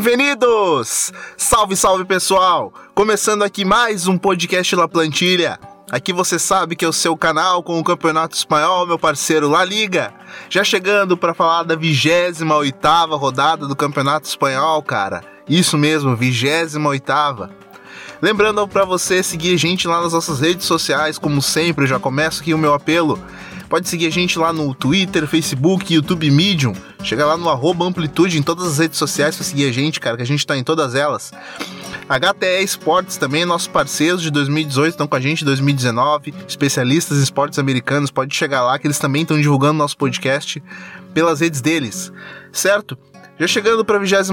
Bem-vindos! Salve, salve pessoal! Começando aqui mais um podcast La Plantilha. Aqui você sabe que é o seu canal com o Campeonato Espanhol, meu parceiro La Liga. Já chegando para falar da 28 rodada do Campeonato Espanhol, cara. Isso mesmo, 28 Lembrando para você seguir a gente lá nas nossas redes sociais, como sempre, já começo aqui o meu apelo. Pode seguir a gente lá no Twitter, Facebook, YouTube Medium. Chega lá no arroba Amplitude em todas as redes sociais para seguir a gente, cara, que a gente tá em todas elas. HTE Esportes também, nossos parceiros de 2018 estão com a gente 2019, especialistas em esportes americanos, pode chegar lá que eles também estão divulgando nosso podcast pelas redes deles, certo? Já chegando para a 28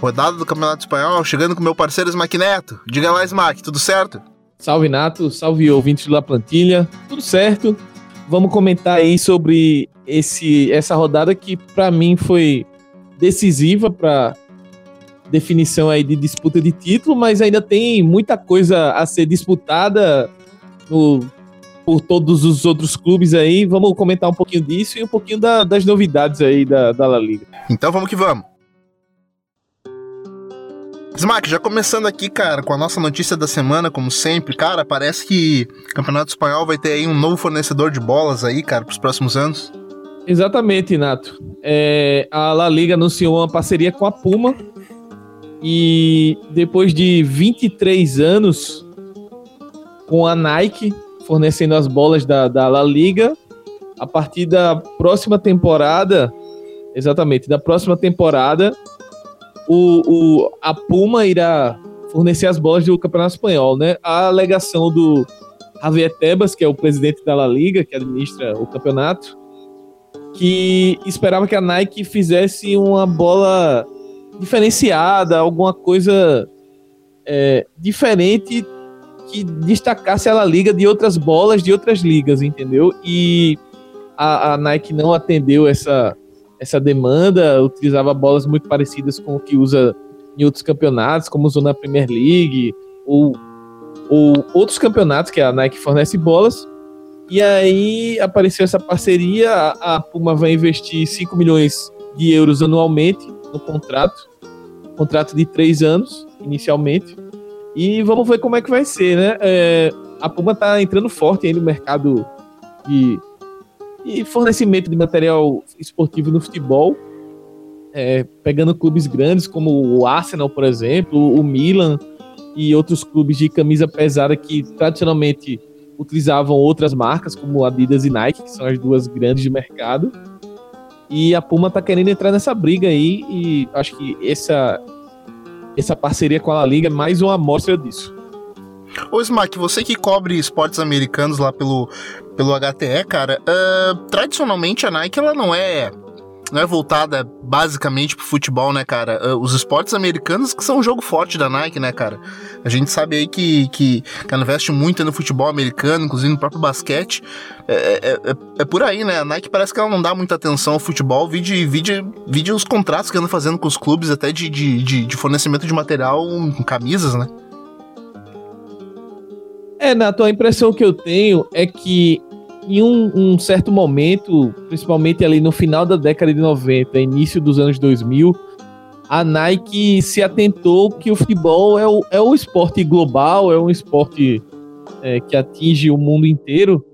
rodada do Campeonato Espanhol, chegando com meu parceiro Smack Neto. Diga lá, Smack, tudo certo? Salve Nato, salve ouvintes da plantilha, tudo certo? Vamos comentar aí sobre esse, essa rodada que para mim foi decisiva para definição aí de disputa de título, mas ainda tem muita coisa a ser disputada no, por todos os outros clubes aí. Vamos comentar um pouquinho disso e um pouquinho da, das novidades aí da, da La Liga. Então vamos que vamos. Smack, já começando aqui, cara, com a nossa notícia da semana, como sempre, cara, parece que o Campeonato Espanhol vai ter aí um novo fornecedor de bolas aí, cara, para os próximos anos. Exatamente, Nato. É, a La Liga anunciou uma parceria com a Puma e depois de 23 anos com a Nike fornecendo as bolas da, da La Liga, a partir da próxima temporada, exatamente, da próxima temporada, o, o, a Puma irá fornecer as bolas do Campeonato Espanhol, né? A alegação do Javier Tebas, que é o presidente da La Liga, que administra o campeonato, que esperava que a Nike fizesse uma bola diferenciada, alguma coisa é, diferente que destacasse a La Liga de outras bolas de outras ligas, entendeu? E a, a Nike não atendeu essa, essa demanda, utilizava bolas muito parecidas com o que usa em outros campeonatos, como usou na Premier League, ou, ou outros campeonatos que a Nike fornece bolas. E aí apareceu essa parceria, a Puma vai investir 5 milhões de euros anualmente no contrato, contrato de três anos, inicialmente. E vamos ver como é que vai ser, né? É, a Puma está entrando forte aí no mercado de e fornecimento de material esportivo no futebol, é, pegando clubes grandes como o Arsenal, por exemplo, o Milan e outros clubes de camisa pesada que tradicionalmente utilizavam outras marcas como Adidas e Nike, que são as duas grandes de mercado. E a Puma tá querendo entrar nessa briga aí e acho que essa essa parceria com a La Liga é mais uma amostra disso. Ô Smack, você que cobre esportes americanos lá pelo, pelo HTE, cara, uh, tradicionalmente a Nike ela não é não é voltada basicamente pro futebol, né, cara? Uh, os esportes americanos que são um jogo forte da Nike, né, cara? A gente sabe aí que, que, que ela investe muito no futebol americano, inclusive no próprio basquete. É, é, é, é, por aí, né? A Nike parece que ela não dá muita atenção ao futebol, vide, vide, vide os contratos que anda fazendo com os clubes, até de, de, de, de fornecimento de material camisas, né? É, Nato, a impressão que eu tenho é que em um, um, certo momento, principalmente ali no final da década de 90, início dos anos 2000, a Nike se atentou que o futebol é o, é o esporte global, é um esporte é, que atinge o mundo inteiro,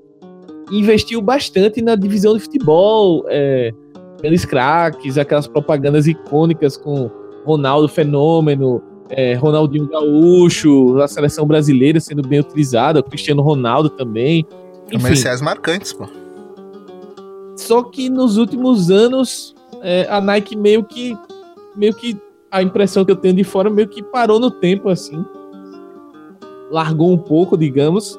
investiu bastante na divisão de futebol, é, grandes craques, aquelas propagandas icônicas com Ronaldo Fenômeno, é, Ronaldinho Gaúcho, a seleção brasileira sendo bem utilizada, o Cristiano Ronaldo também. Comerciais marcantes, pô. Só que nos últimos anos, é, a Nike meio que. meio que. A impressão que eu tenho de fora meio que parou no tempo, assim. Largou um pouco, digamos.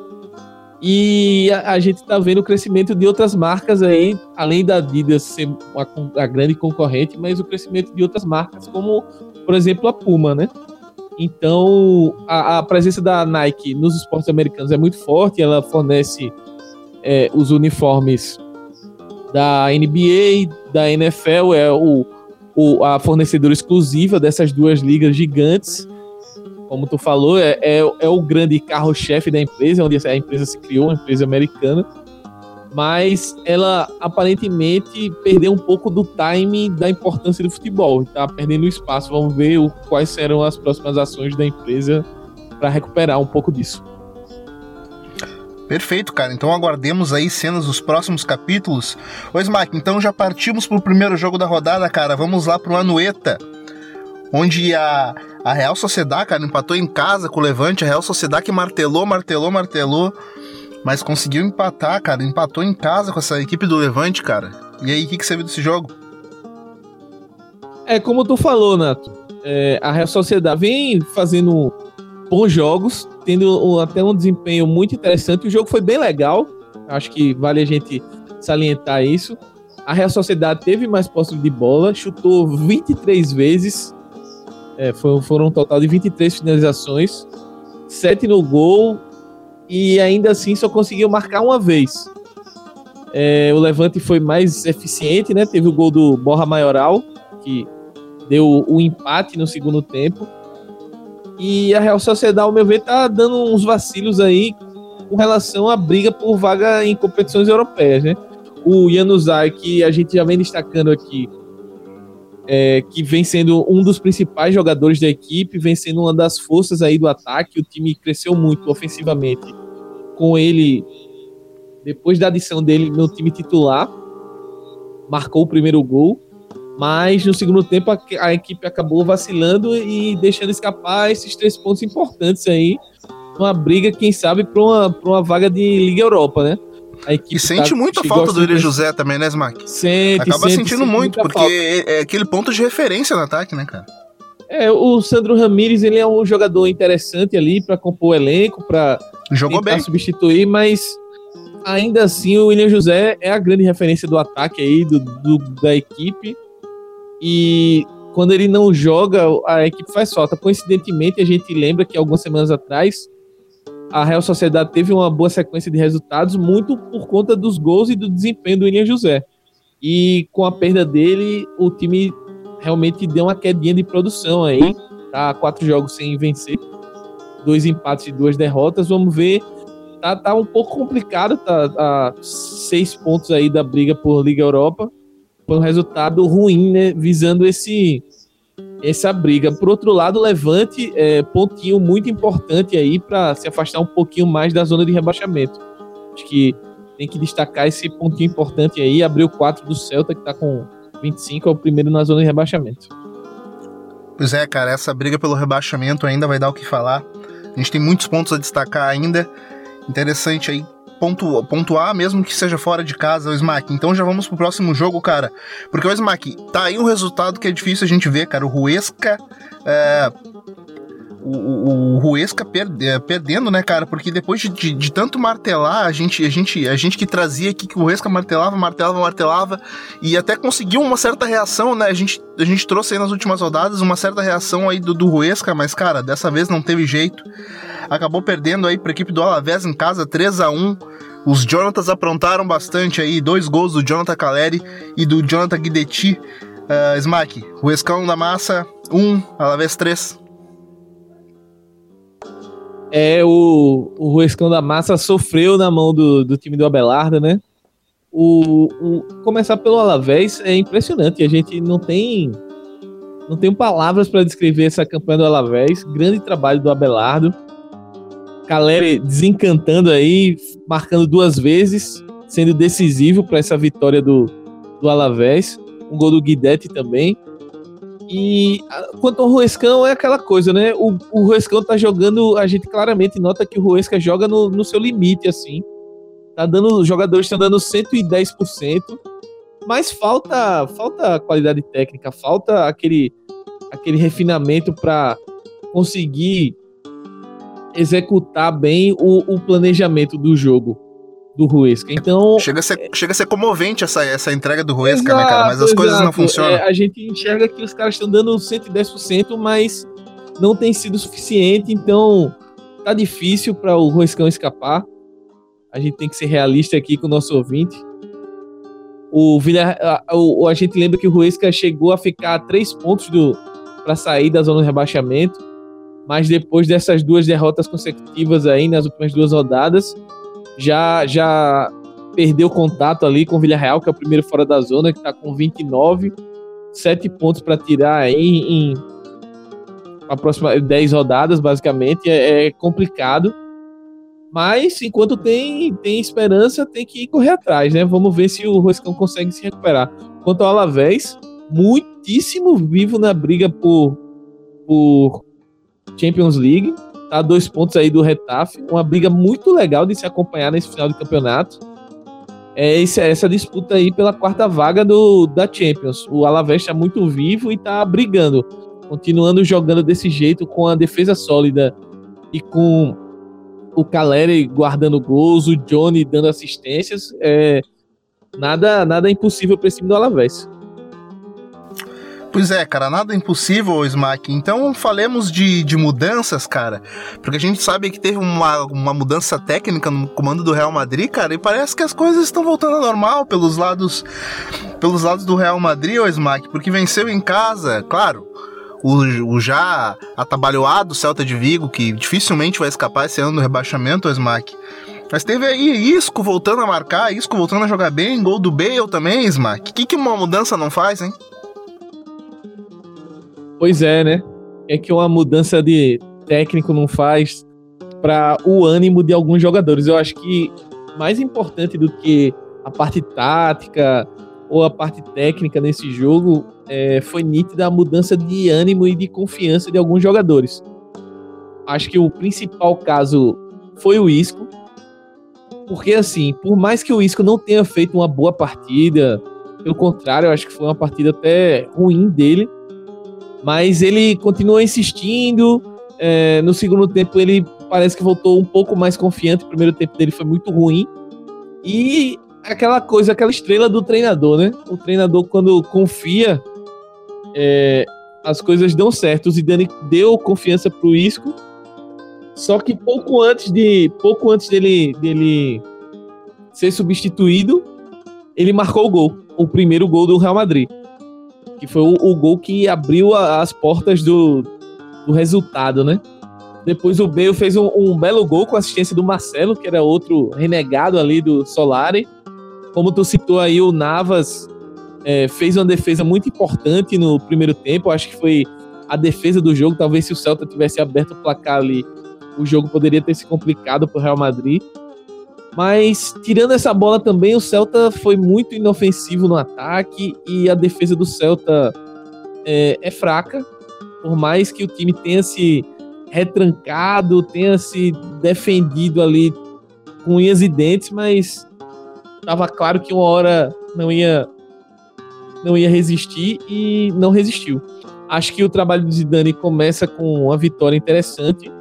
E a, a gente tá vendo o crescimento de outras marcas aí, além da Adidas ser uma, a grande concorrente, mas o crescimento de outras marcas, como, por exemplo, a Puma, né? Então, a, a, presença da Nike nos esportes americanos é muito forte. Ela fornece é, os uniformes da NBA, da NFL, é o, o, a fornecedora exclusiva dessas duas ligas gigantes. Como tu falou, é, é, é o grande carro-chefe da empresa, onde a empresa se criou, uma empresa americana. Mas ela aparentemente perdeu um pouco do time da importância do futebol, está perdendo espaço. Vamos ver o, quais serão as próximas ações da empresa para recuperar um pouco disso. Perfeito, cara. Então aguardemos aí cenas dos próximos capítulos. Ô Smack, então já partimos pro primeiro jogo da rodada, cara. Vamos lá pro Anueta, onde a, a Real Sociedade, cara, empatou em casa com o Levante. A Real Sociedade que martelou, martelou, martelou, mas conseguiu empatar, cara. Empatou em casa com essa equipe do Levante, cara. E aí, o que, que você viu desse jogo? É como tu falou, Nato. É, a Real Sociedade vem fazendo bons jogos, tendo até um desempenho muito interessante. O jogo foi bem legal, acho que vale a gente salientar isso. A Real Sociedade teve mais posse de bola, chutou 23 vezes, é, foi, foram um total de 23 finalizações, 7 no gol e ainda assim só conseguiu marcar uma vez. É, o Levante foi mais eficiente, né? Teve o gol do Borra Maioral, que deu o empate no segundo tempo. E a Real Sociedade, ao meu ver, tá dando uns vacilos aí com relação à briga por vaga em competições europeias, né? O Januzaj, que a gente já vem destacando aqui, é, que vem sendo um dos principais jogadores da equipe, vem sendo uma das forças aí do ataque. O time cresceu muito ofensivamente com ele depois da adição dele no time titular. Marcou o primeiro gol mas no segundo tempo a, a, equipe acabou vacilando e deixando escapar esses três pontos importantes aí. Uma briga, quem sabe, para uma, uma vaga de Liga Europa, né? E sente tá, muito a falta do William José também, né, Smack? Sente, Acaba sente, sentindo sente muito, porque é, é aquele ponto de referência no ataque, né, cara? É, o Sandro Ramírez, ele é um jogador interessante ali para compor o elenco, para Jogou bem. substituir, mas ainda assim o William José é a grande referência do ataque aí, do, do da equipe. E quando ele não joga, a equipe faz falta. Coincidentemente, a gente lembra que algumas semanas atrás a Real Sociedade teve uma boa sequência de resultados, muito por conta dos gols e do desempenho do William José. E com a perda dele, o time realmente deu uma quedinha de produção aí. Tá quatro jogos sem vencer, dois empates e duas derrotas. Vamos ver. Tá, tá um pouco complicado, tá a seis pontos aí da briga por Liga Europa foi um resultado ruim, né? Visando esse essa briga. Por outro lado, Levante é pontinho muito importante aí para se afastar um pouquinho mais da zona de rebaixamento. Acho que tem que destacar esse pontinho importante aí. Abriu 4 do Celta, que está com 25, é o primeiro na zona de rebaixamento. Pois é, cara, essa briga pelo rebaixamento ainda vai dar o que falar. A gente tem muitos pontos a destacar ainda. Interessante aí pontu, pontuar, mesmo que seja fora de casa, o Smack. Então já vamos pro próximo jogo, cara. Porque o Smack, tá aí um resultado que é difícil a gente ver, cara. O Ruesca. É, o, o, Ruesca perde, é, perdendo, né, cara? Porque depois de, de, de, tanto martelar, a gente, a, gente, a gente que trazia aqui que o Ruesca martelava, martelava, martelava, e até conseguiu uma certa reação, né? A gente, a gente trouxe aí nas últimas rodadas uma certa reação aí do, do Ruesca, mas, cara, dessa vez não teve jeito acabou perdendo aí para a equipe do Alavés em casa 3 a 1 os Jonatas aprontaram bastante aí, dois gols do Jonathan Caleri e do Jonathan Guidetti. Uh, Smack, o Escão da Massa 1, um, Alavés 3. É, o, o Ruescão da Massa sofreu na mão do, do time do Abelardo, né? O, o, começar pelo Alavés é impressionante. A gente não tem não tem palavras para descrever essa campanha do Alavés. Grande trabalho do Abelardo. Caleri desencantando aí, marcando duas vezes, sendo decisivo para essa vitória do, do Alavés. Um gol do Guidetti também. E quanto ao Ruescão, é aquela coisa, né? O, o Ruescão tá jogando, a gente claramente nota que o Ruesca joga no, no seu limite, assim. Tá dando, os jogadores estão dando 110%, mas falta falta qualidade técnica, falta aquele, aquele refinamento para conseguir executar bem o, o planejamento do jogo do Ruesca. Então. Chega a ser, chega a ser comovente essa, essa entrega do Ruesca, exato, né, cara? Mas as exato. coisas não funcionam. É, a gente enxerga que os caras estão dando 110%, mas não tem sido suficiente, então tá difícil para o Ruescão escapar. A gente tem que ser realista aqui com o nosso ouvinte. O, Vila, a, o, a gente lembra que o Ruesca chegou a ficar a três pontos do para sair da zona de rebaixamento mas depois dessas duas derrotas consecutivas aí nas últimas duas rodadas, já já perdeu contato ali com o Villarreal, que é o primeiro fora da zona, que está com 29, 7 pontos para tirar aí em a próxima 10 rodadas, basicamente, é, é, complicado. Mas enquanto tem, tem esperança, tem que correr atrás, né? Vamos ver se o Roscão consegue se recuperar. Quanto ao Alavés, muitíssimo vivo na briga por, por Champions League. Tá dois pontos aí do Retafe. Uma briga muito legal de se acompanhar nesse final de campeonato. É essa disputa aí pela quarta vaga do, da Champions. O Alavés está muito vivo e está brigando. Continuando jogando desse jeito, com a defesa sólida e com o Caleri guardando gols, o Johnny dando assistências. É, nada, nada impossível para esse time do Alavés. Pois é, cara, nada é impossível, Smack. Então falemos de, de mudanças, cara. Porque a gente sabe que teve uma, uma mudança técnica no comando do Real Madrid, cara, e parece que as coisas estão voltando ao normal pelos lados pelos lados do Real Madrid, ô Smack, porque venceu em casa, claro. O, o, já atabalhoado Celta de Vigo, que dificilmente vai escapar esse ano do rebaixamento, o Smack. Mas teve aí Isco voltando a marcar, Isco voltando a jogar bem, gol do Bale também, Smack. O que, que uma mudança não faz, hein? Pois é, né? É que uma mudança de técnico não faz para o ânimo de alguns jogadores. Eu acho que mais importante do que a parte tática ou a parte técnica nesse jogo é, foi nítida a mudança de ânimo e de confiança de alguns jogadores. Acho que o principal caso foi o Isco, porque assim, por mais que o Isco não tenha feito uma boa partida, pelo contrário, eu acho que foi uma partida até ruim dele, mas ele continua insistindo. É, no segundo tempo, ele parece que voltou um pouco mais confiante. O primeiro tempo dele foi muito ruim. E aquela coisa, aquela estrela do treinador, né? O treinador, quando confia, é, as coisas dão certo. O Zidane deu confiança pro Isco. Só que pouco antes de pouco antes dele, dele ser substituído, ele marcou o gol, o primeiro gol do Real Madrid que foi o, o gol que abriu a, as portas do, do resultado, né? Depois o Bale fez um, um, belo gol com assistência do Marcelo, que era outro renegado ali do Solari. Como tu citou aí, o Navas é, fez uma defesa muito importante no primeiro tempo. Acho que foi a defesa do jogo. Talvez se o Celta tivesse aberto o placar ali, o jogo poderia ter se complicado para o Real Madrid. Mas, tirando essa bola também, o Celta foi muito inofensivo no ataque e a defesa do Celta é, é fraca. Por mais que o time tenha se retrancado, tenha se defendido ali com unhas e dentes, mas estava claro que uma hora não ia não ia resistir e não resistiu. Acho que o trabalho do Zidane começa com uma vitória interessante.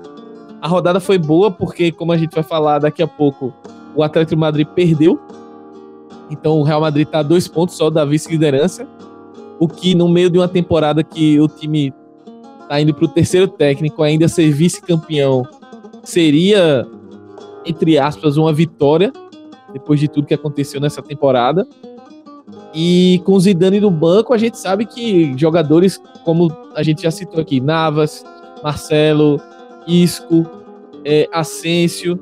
A rodada foi boa porque, como a gente vai falar daqui a pouco, o Atlético Madrid perdeu. Então o Real Madrid está a dois pontos só da vice-liderança. O que, no meio de uma temporada que o time está indo para o terceiro técnico, ainda ser vice-campeão, seria, entre aspas, uma vitória, depois de tudo que aconteceu nessa temporada. E com o Zidane no banco, a gente sabe que jogadores como a gente já citou aqui, Navas, Marcelo, Isco, é, Asensio,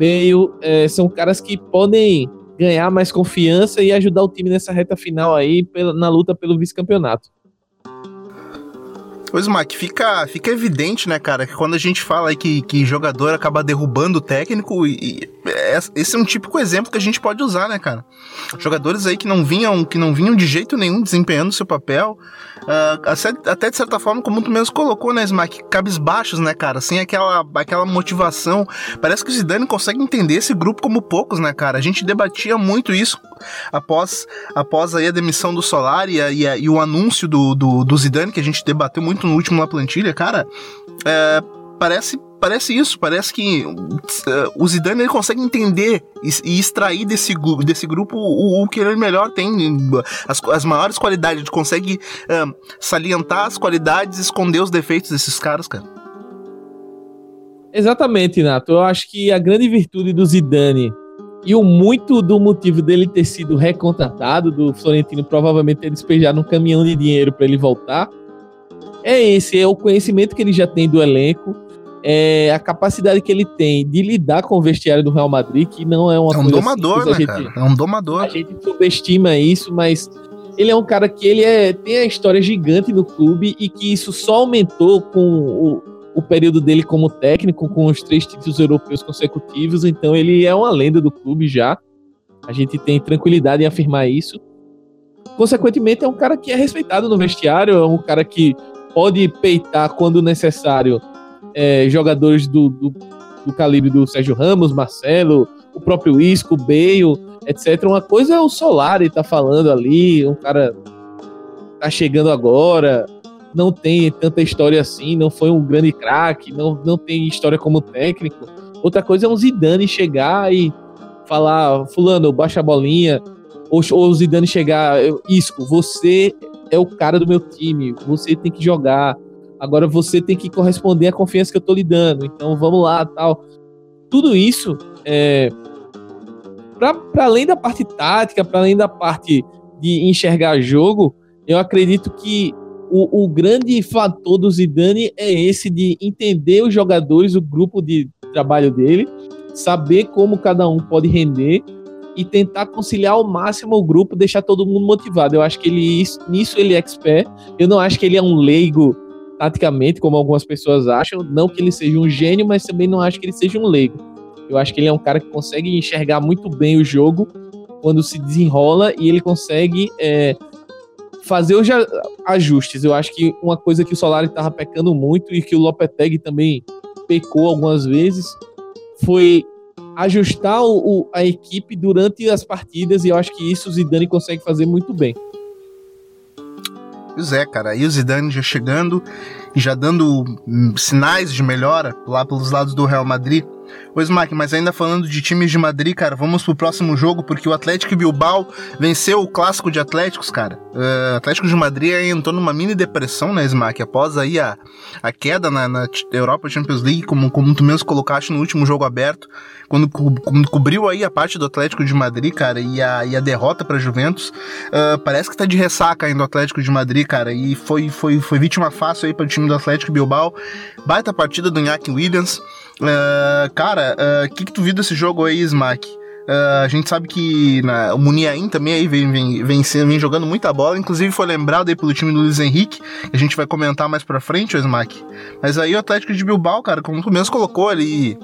Bale, é, são caras que podem ganhar mais confiança e ajudar o time nessa reta final aí pela, na luta pelo vice-campeonato. Pois, Mac, fica, fica evidente, né, cara, que quando a gente fala aí que, que jogador acaba derrubando o técnico, e, e, é, esse é um típico exemplo que a gente pode usar, né, cara? Jogadores aí que não vinham, que não vinham de jeito nenhum desempenhando seu papel, uh, até de certa forma, como tu mesmo colocou, né, Smack, cabisbaixos, né, cara, sem aquela, aquela motivação. Parece que o Zidane consegue entender esse grupo como poucos, né, cara? A gente debatia muito isso após, após aí a demissão do Solar e, a, e, a, e o anúncio do, do, do Zidane, que a gente debateu muito no último na plantilha, cara, é, parece parece isso, parece que uh, o Zidane ele consegue entender e, e, extrair desse, desse grupo o, o, que ele melhor tem, as, as maiores qualidades, ele consegue uh, salientar as qualidades esconder os defeitos desses caras, cara. Exatamente, Nato. Eu acho que a grande virtude do Zidane e o muito do motivo dele ter sido recontratado, do Florentino provavelmente ter despejado um caminhão de dinheiro para ele voltar, é esse, é o conhecimento que ele já tem do elenco, é a capacidade que ele tem de lidar com o vestiário do Real Madrid, que não é uma é um domador, simples, né, gente, cara? É um domador. A gente subestima isso, mas ele é um cara que ele é, tem a história gigante no clube e que isso só aumentou com o, o período dele como técnico, com os três títulos europeus consecutivos. Então ele é uma lenda do clube já. A gente tem tranquilidade em afirmar isso. Consequentemente, é um cara que é respeitado no vestiário, é um cara que pode peitar quando necessário é, jogadores do, do, do, calibre do Sérgio Ramos, Marcelo, o próprio Isco, Bale, etc. Uma coisa é o Solari tá falando ali, um cara tá chegando agora, não tem tanta história assim, não foi um grande craque, não, não tem história como técnico. Outra coisa é um Zidane chegar e falar, fulano, baixa a bolinha, ou, ou o Zidane chegar, Isco, você é o cara do meu time, você tem que jogar, agora você tem que corresponder à confiança que eu tô lhe dando, então vamos lá, tal. Tudo isso, é, para além da parte tática, para além da parte de enxergar jogo, eu acredito que o, o, grande fator do Zidane é esse de entender os jogadores, o grupo de trabalho dele, saber como cada um pode render e tentar conciliar ao máximo o grupo, deixar todo mundo motivado. Eu acho que ele nisso ele é expert. Eu não acho que ele é um leigo taticamente, como algumas pessoas acham. Não que ele seja um gênio, mas também não acho que ele seja um leigo. Eu acho que ele é um cara que consegue enxergar muito bem o jogo quando se desenrola e ele consegue é, fazer os ajustes. Eu acho que uma coisa que o Solari estava pecando muito e que o Lopetegui também pecou algumas vezes foi ajustar o, a equipe durante as partidas e eu acho que isso o Zidane consegue fazer muito bem. Pois é, cara. Aí o Zidane já chegando e já dando hum, sinais de melhora lá pelos lados do Real Madrid. Ô Smack, mas ainda falando de times de Madrid, cara, vamos pro próximo jogo, porque o Atlético Bilbao venceu o clássico de Atléticos, cara. Uh, Atlético de Madrid entrou numa mini depressão, né, Smack? Após aí a, a queda na, na Europa Champions League, como, como tu mesmo colocaste no último jogo aberto, quando, quando cobriu aí a parte do Atlético de Madrid, cara, e a, e a derrota pra Juventus, uh, parece que tá de ressaca ainda o Atlético de Madrid, cara, e foi, foi, foi vítima fácil aí para o time do Atlético Bilbao. Baita partida do Iñaki Williams. Uh, cara, o uh, que, que tu viu desse jogo aí, Smack? Uh, a gente sabe que na, o Muniain também aí vem, vem, vem, vem, jogando muita bola, inclusive foi lembrado aí pelo time do Luiz Henrique, que a gente vai comentar mais pra frente, o Smack. Mas aí o Atlético de Bilbao, cara, como tu mesmo colocou, ele,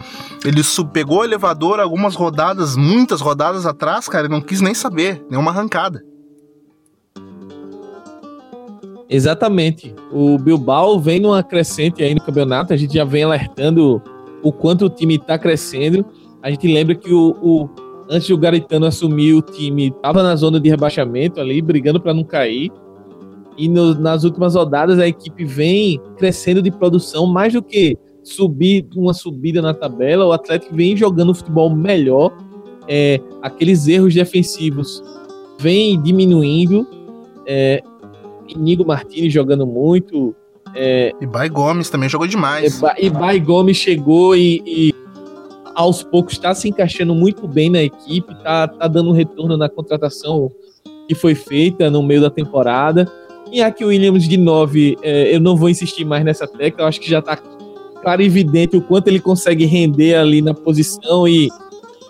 ele pegou o elevador algumas rodadas, muitas rodadas atrás, cara, e não quis nem saber, nenhuma arrancada. Exatamente. O Bilbao vem numa crescente aí no campeonato, a gente já vem alertando o quanto o time está crescendo. A gente lembra que o, o antes do Garitano assumir o time, estava na zona de rebaixamento ali, brigando para não cair. E no, nas últimas rodadas a equipe vem crescendo de produção mais do que subir uma subida na tabela. O Atlético vem jogando futebol melhor. É, aqueles erros defensivos vem diminuindo. É, Inigo Martins jogando muito. É, e Bai Gomes também jogou demais. E Bai Gomes chegou e, e aos poucos está se encaixando muito bem na equipe, tá, tá dando um retorno na contratação que foi feita no meio da temporada. E aqui o Williams de 9, é, eu não vou insistir mais nessa tecla, eu acho que já está claro e evidente o quanto ele consegue render ali na posição e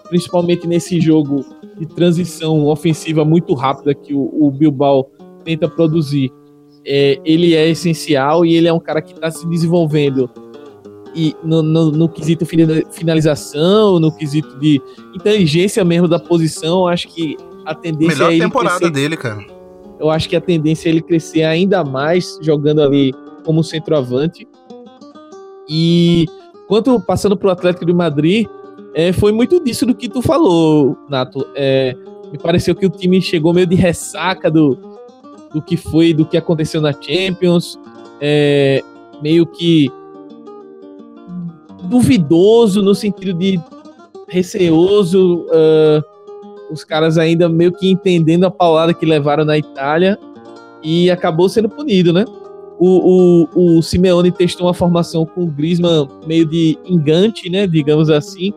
principalmente nesse jogo de transição ofensiva muito rápida que o, o Bilbao tenta produzir é, ele é essencial e ele é um cara que está se desenvolvendo e no, no, no, quesito finalização, no quesito de inteligência mesmo da posição, acho que a tendência Melhor é ele temporada crescer, dele, cara. Eu acho que a tendência é ele crescer ainda mais jogando ali como centroavante. E quanto passando para o Atlético de Madrid, é, foi muito disso do que tu falou, Nato. É, me pareceu que o time chegou meio de ressaca do, do que foi, do que aconteceu na Champions, é, meio que duvidoso no sentido de receoso, uh, os caras ainda meio que entendendo a paulada que levaram na Itália e acabou sendo punido, né? O, o, o Simeone testou uma formação com o Griezmann meio de engante, né? Digamos assim,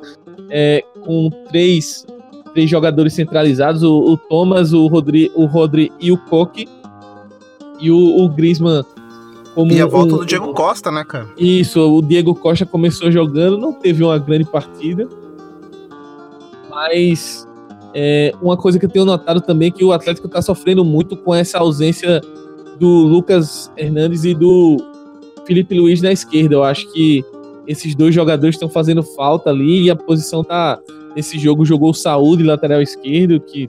é, com três, três jogadores centralizados, o, o Thomas, o Rodri, o Rodri e o Koke e o, o Griezmann Como e a volta um, do Diego Costa, né, cara? Isso, o Diego Costa começou jogando, não teve uma grande partida. Mas é, uma coisa que eu tenho notado também é que o Atlético está sofrendo muito com essa ausência do Lucas Hernandes e do Felipe Luiz na esquerda. Eu acho que esses dois jogadores estão fazendo falta ali e a posição tá. Nesse jogo jogou o Saúde, lateral esquerdo, que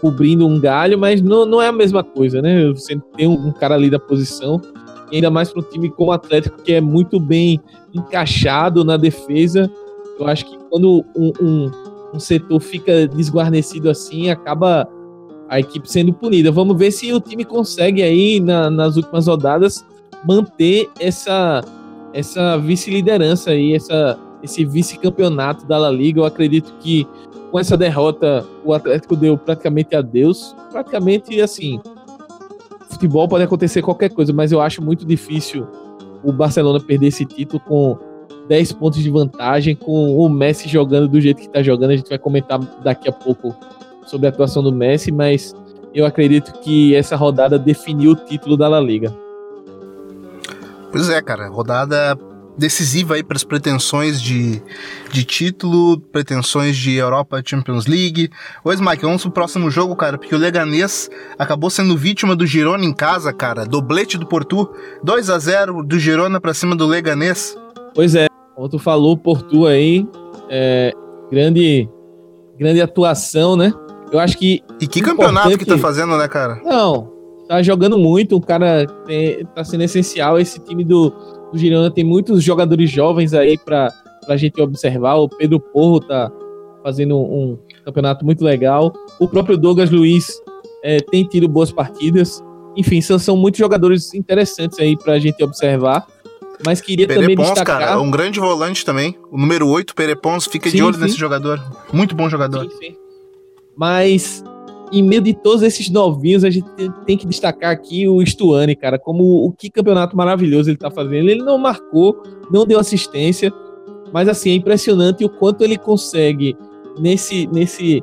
cobrindo um galho, mas não, não é a mesma coisa, né? Você tem um, um cara ali da posição, ainda mais para um time como o Atlético, que é muito bem encaixado na defesa. Eu acho que quando um, um, um setor fica desguarnecido assim, acaba a equipe sendo punida. Vamos ver se o time consegue aí na, nas últimas rodadas manter essa essa vice-liderança aí, essa, esse vice-campeonato da La Liga. Eu acredito que com essa derrota o Atlético deu praticamente adeus. Praticamente assim, futebol pode acontecer qualquer coisa, mas eu acho muito difícil o Barcelona perder esse título com 10 pontos de vantagem, com o Messi jogando do jeito que está jogando. A gente vai comentar daqui a pouco sobre a atuação do Messi, mas eu acredito que essa rodada definiu o título da La Liga. Pois é, cara, rodada decisiva aí para as pretensões de, de título, pretensões de Europa Champions League. Ô, Mike, vamos pro próximo jogo, cara, porque o Leganês acabou sendo vítima do Girona em casa, cara. Doblete do Porto, 2 a 0 do Girona para cima do Leganês. Pois é, como tu falou, Porto aí, é, grande, grande atuação, né? Eu acho que. E que campeonato que tá fazendo, né, cara? Não, tá jogando muito, o cara tem, tá sendo essencial. Esse time do, do Girona tem muitos jogadores jovens aí pra, pra gente observar. O Pedro Porro tá fazendo um campeonato muito legal. O próprio Douglas Luiz é, tem tido boas partidas. Enfim, são, são muitos jogadores interessantes aí pra gente observar. Mas queria Perepons, também destacar... cara, um grande volante também. O número 8, Perepons, fica sim, de olho sim. nesse jogador. Muito bom jogador. Sim, sim. Mas, em meio de todos esses novinhos, a gente tem que destacar aqui o Stuani, cara, como o que campeonato maravilhoso ele tá fazendo. Ele não marcou, não deu assistência, mas assim, é impressionante o quanto ele consegue nesse, nesse,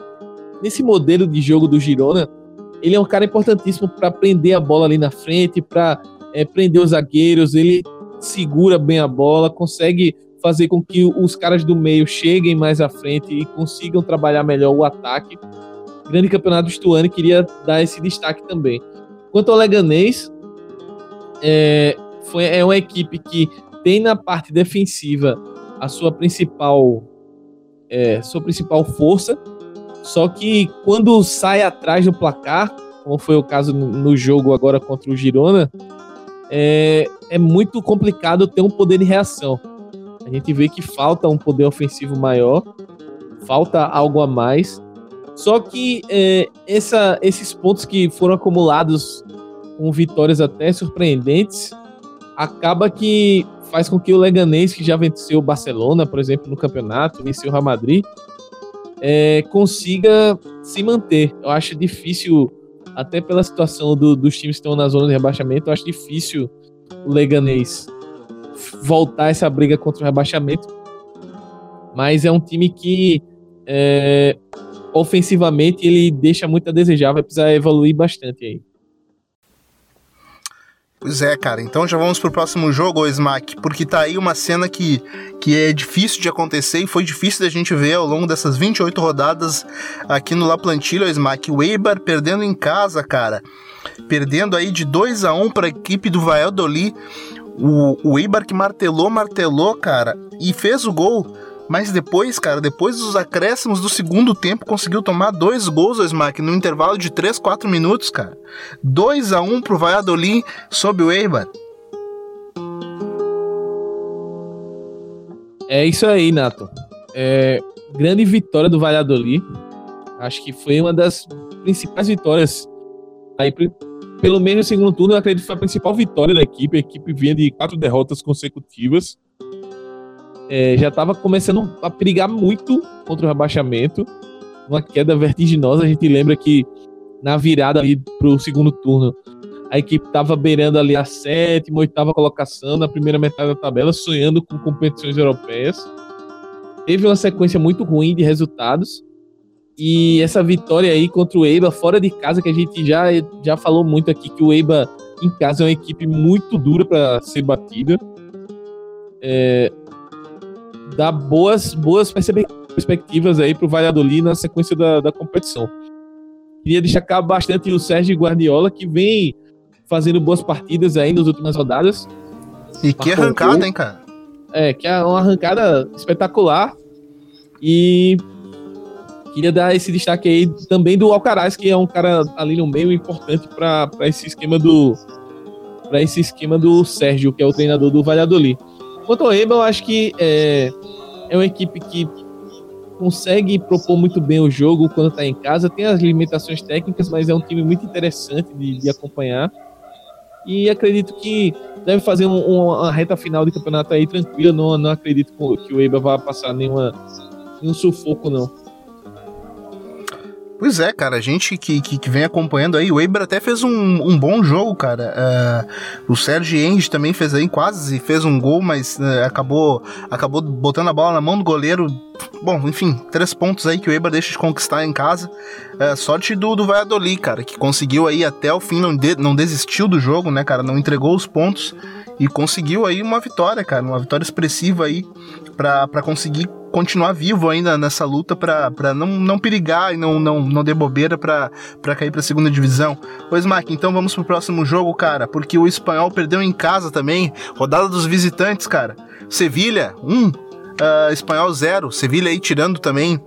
nesse modelo de jogo do Girona. Ele é um cara importantíssimo para prender a bola ali na frente, para é, prender os zagueiros. Ele segura bem a bola, consegue fazer com que os caras do meio cheguem mais à frente e consigam trabalhar melhor o ataque. Grande campeonato do Stuane queria dar esse destaque também. Quanto ao Leganês, é, foi, é uma equipe que tem na parte defensiva a sua principal é, sua principal força, só que quando sai atrás do placar, como foi o caso no jogo agora contra o Girona, é, é muito complicado ter um poder de reação. A gente vê que falta um poder ofensivo maior, falta algo a mais. Só que é, essa, esses pontos que foram acumulados com vitórias até surpreendentes, acaba que faz com que o Leganês, que já venceu o Barcelona, por exemplo, no campeonato, venceu o Real Madrid, é, consiga se manter. Eu acho difícil até pela situação do, dos times que estão na zona de rebaixamento, eu acho difícil o Leganês voltar essa briga contra o rebaixamento. Mas é um time que é, ofensivamente ele deixa muito a desejar, vai precisar evoluir bastante aí. Pois é, cara. Então já vamos pro próximo jogo, Smack, porque tá aí uma cena que, que é difícil de acontecer e foi difícil da gente ver ao longo dessas 28 rodadas aqui no La Plantilha, Smack. O Eibar perdendo em casa, cara. Perdendo aí de 2 a 1 para a equipe do Valladolid. O, o Eibar que martelou, martelou, cara, e fez o gol mas depois, cara, depois dos acréscimos do segundo tempo, conseguiu tomar dois gols o Smack no intervalo de 3, 4 minutos, cara. 2 a 1 pro Valladolid sob o Eibar. É isso aí, Nato. É, grande vitória do Valladolid. Acho que foi uma das principais vitórias. Aí, pelo menos no segundo turno, eu acredito que foi a principal vitória da equipe. A equipe vinha de quatro derrotas consecutivas é, já estava começando a perigar muito contra o rebaixamento. Uma queda vertiginosa. A gente lembra que na virada ali pro segundo turno, a equipe estava beirando ali a sétima, oitava colocação na primeira metade da tabela, sonhando com competições europeias. Teve uma sequência muito ruim de resultados. E essa vitória aí contra o Eibar, fora de casa, que a gente já, já falou muito aqui, que o Eibar em casa é uma equipe muito dura para ser batida. É, dá boas, boas perspectivas aí para o Valladolid na sequência da, da competição. Queria destacar bastante o Sérgio Guardiola, que vem fazendo boas partidas aí nas últimas rodadas. E que arrancada, hein, cara? É, que é uma arrancada espetacular. E queria dar esse destaque aí também do Alcaraz, que é um cara ali no meio importante para esse esquema do para esse esquema do Sérgio, que é o treinador do Valladolid. Ao Eibar, eu acho que é, é uma equipe que consegue propor muito bem o jogo quando está em casa, tem as limitações técnicas, mas é um time muito interessante de, de acompanhar. E acredito que deve fazer um, uma reta final de campeonato aí tranquila. Não, não acredito que o Eibar vá passar nenhuma, nenhum sufoco, não. Pois é, cara, a gente que, que, que, vem acompanhando aí, o Eibar até fez um, um bom jogo, cara. Uh, o Sérgio Enge também fez aí quase, fez um gol, mas uh, acabou, acabou botando a bola na mão do goleiro. Bom, enfim, três pontos aí que o Eibar deixa de conquistar em casa. Uh, sorte do, do Valladolid, cara, que conseguiu aí até o fim, não, de, não desistiu do jogo, né, cara, não entregou os pontos e conseguiu aí uma vitória, cara, uma vitória expressiva aí para conseguir continuar vivo ainda nessa luta para não, não perigar e não, não, não der bobeira para cair para a segunda divisão. Pois, Smack, então vamos pro próximo jogo, cara, porque o espanhol perdeu em casa também, rodada dos visitantes, cara. Sevilha, 1, um, uh, espanhol 0, Sevilha aí tirando também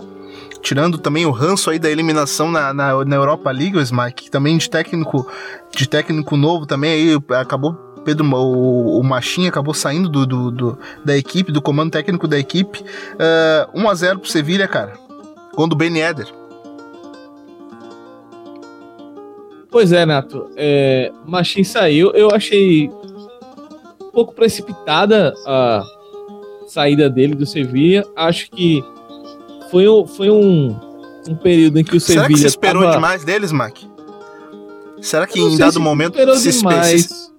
tirando também o ranço aí da eliminação na, na, na Europa League, o Smack, também de técnico de técnico novo também aí acabou Pedro, o, o Machinha acabou saindo do, do, do, da equipe, do comando técnico da equipe. Uh, 1x0 pro Sevilha, cara. Gol do Ben Eder. Pois é, Nato. É, Machin saiu. Eu achei um pouco precipitada a saída dele do Sevilha. Acho que foi, foi um, um período em que o Sevilha. Será que você esperou tava... demais deles, Mac? Será que em dado se momento se demais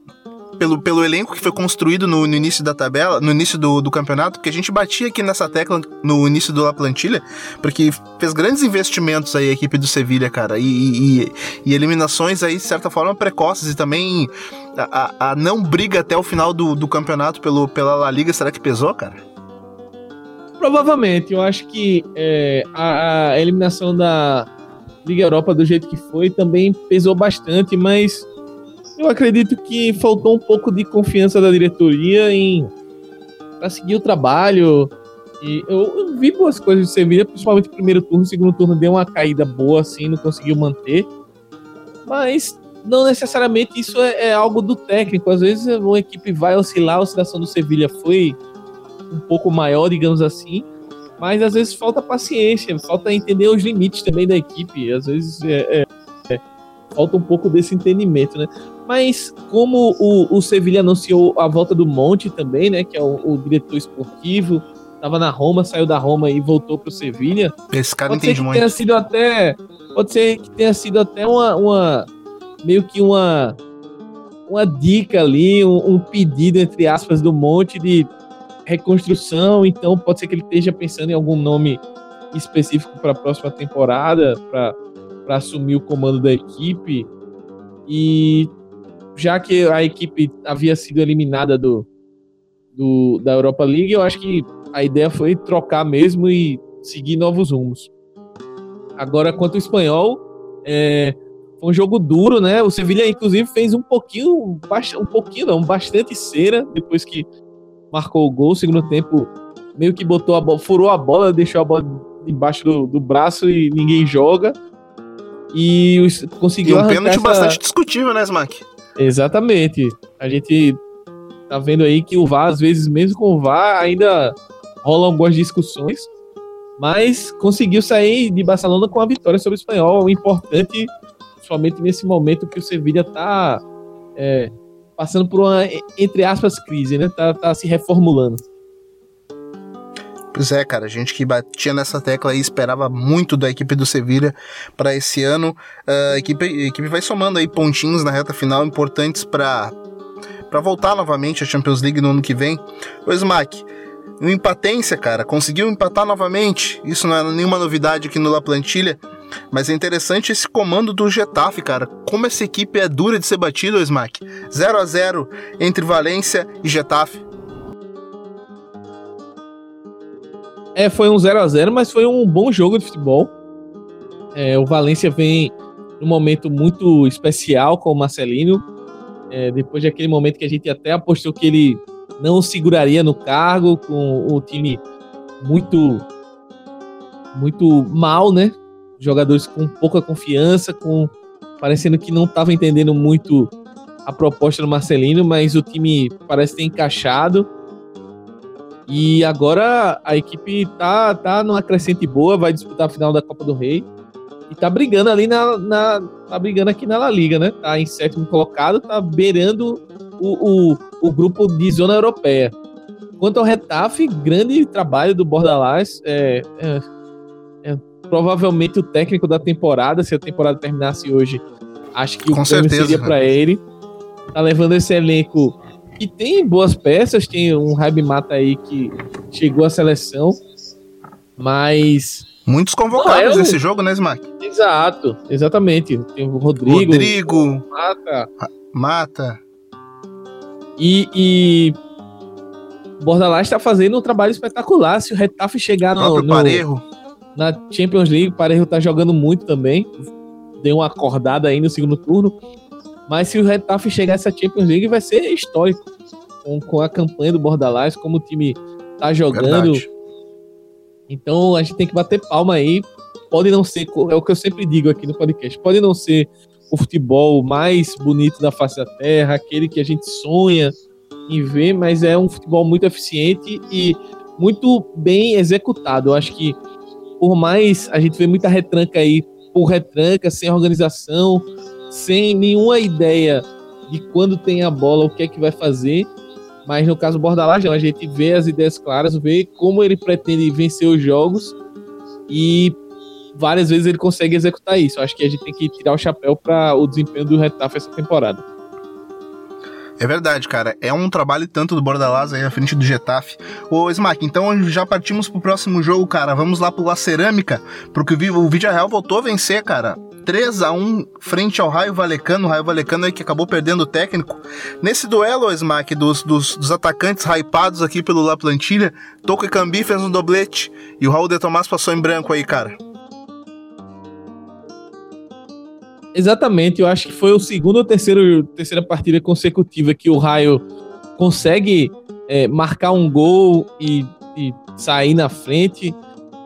pelo, pelo elenco que foi construído no, no início da tabela, no início do, do, campeonato, porque a gente batia aqui nessa tecla no início do La Plantilha, porque fez grandes investimentos aí a equipe do Sevilha, cara, e, e, e eliminações aí, de certa forma, precoces e também a, a, a não briga até o final do, do campeonato pelo, pela La Liga, será que pesou, cara? Provavelmente, eu acho que é, a, a eliminação da Liga Europa do jeito que foi também pesou bastante, mas eu acredito que faltou um pouco de confiança da diretoria em para seguir o trabalho. E eu, eu, vi boas coisas de Sevilha, principalmente no primeiro turno, segundo turno deu uma caída boa assim, não conseguiu manter. Mas não necessariamente isso é, é algo do técnico. Às vezes uma equipe vai oscilar, a oscilação do Sevilha foi um pouco maior, digamos assim. Mas às vezes falta paciência, falta entender os limites também da equipe. Às vezes é, é falta um pouco desse entendimento, né? Mas como o, o Sevilha anunciou a volta do Monte também, né? Que é o, o diretor esportivo, estava na Roma, saiu da Roma e voltou para o Sevilha. Esse cara pode entende ser que muito. Tenha sido até, pode ser que tenha sido até uma, uma meio que uma uma dica ali, um, um pedido entre aspas do Monte de reconstrução. Então pode ser que ele esteja pensando em algum nome específico para a próxima temporada, para para assumir o comando da equipe. E já que a equipe havia sido eliminada do, do, da Europa League, eu acho que a ideia foi trocar mesmo e seguir novos rumos. Agora, quanto ao espanhol, é, foi um jogo duro, né? O Sevilha, inclusive, fez um pouquinho, um pouquinho não, bastante cera depois que marcou o gol. Segundo tempo, meio que botou a bola, furou a bola, deixou a bola debaixo do, do braço e ninguém joga. E conseguiu e um pênalti essa... bastante discutível, né, Smack? Exatamente. A gente tá vendo aí que o VAR, às vezes, mesmo com o VAR, ainda rolam algumas discussões. Mas conseguiu sair de Barcelona com a vitória sobre o espanhol. Importante, principalmente nesse momento que o Sevilla tá é, passando por uma, entre aspas, crise, né? Tá, tá se reformulando. Pois é, cara, a gente que batia nessa tecla e esperava muito da equipe do Sevilha para esse ano. Uh, a, equipe, a equipe vai somando aí pontinhos na reta final importantes para para voltar novamente à Champions League no ano que vem. O Smack, um empatência, cara, conseguiu empatar novamente. Isso não é nenhuma novidade aqui no La Plantilha. Mas é interessante esse comando do Getafe, cara. Como essa equipe é dura de ser batida, Smack. 0 a 0 entre Valência e Getafe. É, foi um 0 a 0 mas foi um bom jogo de futebol. É, o Valência vem num momento muito especial com o Marcelino. É, depois daquele momento que a gente até apostou que ele não seguraria no cargo, com o time muito muito mal, né? Jogadores com pouca confiança, com parecendo que não estava entendendo muito a proposta do Marcelino, mas o time parece ter encaixado. E agora a equipe tá, tá numa crescente boa, vai disputar a final da Copa do Rei. E tá brigando ali na, na. tá brigando aqui na La Liga, né? Tá em sétimo colocado, tá beirando o, o, o grupo de zona europeia. Quanto ao Retafe, grande trabalho do Bordalás. É, é, é, provavelmente o técnico da temporada, se a temporada terminasse hoje, acho que Com o prêmio certeza. seria para ele. Tá levando esse elenco que tem boas peças, tem um Raib Mata aí que chegou à seleção, mas Muitos convocados Não, eu- nesse jogo, né, Smack? exato, exatamente. Tem o Rodrigo, Rodrigo, Mata, Mata. E, e Bordalás está fazendo um trabalho espetacular. Se o Retafe chegar no, no- Parejo. na Champions League, o Parejo tá jogando muito também. Deu uma acordada aí no segundo turno. Mas se o Retafe chegar a essa Champions League, vai ser histórico. Com, com a campanha do Bordalás, como o time tá jogando. Verdade. Então a gente tem que bater palma aí. Pode não ser, é o que eu sempre digo aqui no podcast, pode não ser o futebol mais bonito da face da terra, aquele que a gente sonha em ver, mas é um futebol muito eficiente e muito bem executado. Eu acho que por mais a gente vê muita retranca aí, por retranca, sem organização, sem nenhuma ideia de quando tem a bola, o que é que vai fazer. Mas no caso do Bordalás, a gente vê as ideias claras, vê como ele pretende vencer os jogos e várias vezes ele consegue executar isso. Acho que a gente tem que tirar o chapéu para o desempenho do Retafe essa temporada. É verdade, cara. É um trabalho tanto do Bordalás aí à frente do Getafe. Ô, Smack, então já partimos pro próximo jogo, cara. Vamos lá pro La Cerâmica, porque o Vídeo Real voltou a vencer, cara. 3 a 1 frente ao Raio Valecano. O Raio Valecano aí que acabou perdendo o técnico. Nesse duelo, Smack, dos, dos, dos atacantes hypados aqui pelo La Plantilha, Toco e Cambi fez um doblete e o Raul de Tomás passou em branco aí, cara. Exatamente, eu acho que foi o segundo ou terceiro, terceira partida consecutiva que o Raio consegue é, marcar um gol e, e sair na frente.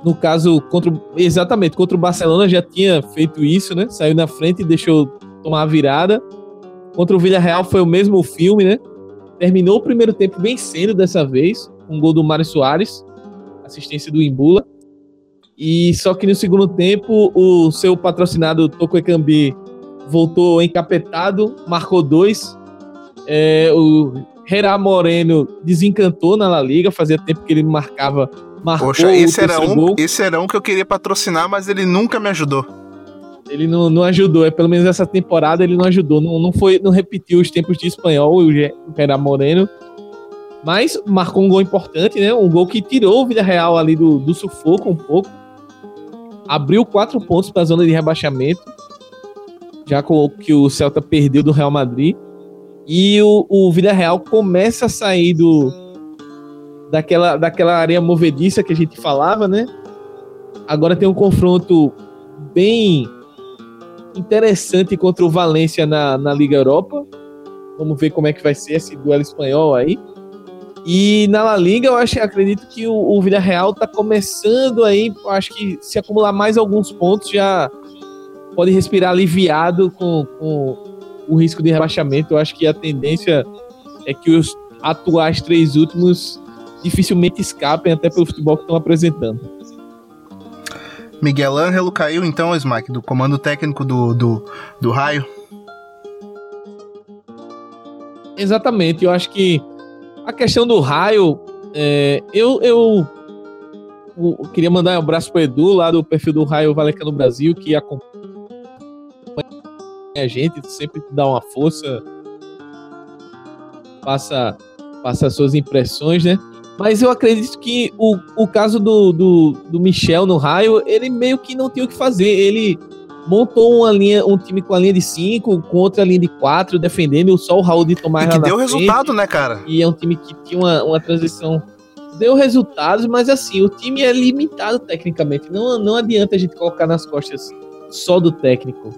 No caso, contra, exatamente, contra o Barcelona já tinha feito isso, né? Saiu na frente e deixou tomar a virada. Contra o Villarreal foi o mesmo filme, né? Terminou o primeiro tempo bem cedo dessa vez, com um gol do Mário Soares, assistência do Imbula. E só que no segundo tempo, o seu patrocinado Toko Ekambi voltou encapetado, marcou dois. É, o Herá Moreno desencantou na La Liga, fazia tempo que ele não marcava, marcou Poxa, esse era, um, gol. esse era um que eu queria patrocinar, mas ele nunca me ajudou. Ele não, não ajudou, é pelo menos essa temporada ele não ajudou, não, não foi, não repetiu os tempos de espanhol o Herá Moreno. Mas marcou um gol importante, né? Um gol que tirou o Villarreal ali do, do sufoco um pouco. Abriu quatro pontos para a zona de rebaixamento. Já que o Celta perdeu do Real Madrid. E o, o Villarreal começa a sair do, daquela, daquela areia movediça que a gente falava, né? Agora tem um confronto bem interessante contra o Valência na, na Liga Europa. Vamos ver como é que vai ser esse duelo espanhol aí. E na La Liga, eu acho, acredito que o, o Villarreal tá começando aí, acho que se acumular mais alguns pontos já pode respirar aliviado com, com o risco de rebaixamento. Eu acho que a tendência é que os atuais três últimos dificilmente escapem até pelo futebol que estão apresentando. Miguel Ângelo caiu então, Smack, do comando técnico do, do, do Raio. Exatamente, eu acho que a questão do raio, é, eu, eu, eu queria mandar um abraço pro Edu, lá do perfil do Raio Valecano Brasil, que acompanha a gente, sempre dá uma força, passa, passa suas impressões, né? Mas eu acredito que o, o caso do, do, do Michel no raio, ele meio que não tinha o que fazer. Ele montou uma linha, um time com a linha de 5, com outra linha de 4, defendendo só o Raul de tomar E que deu resultado, né, cara? E é um time que tinha uma, uma transição. Deu resultados, mas assim, o time é limitado tecnicamente. Não, não adianta a gente colocar nas costas só do técnico.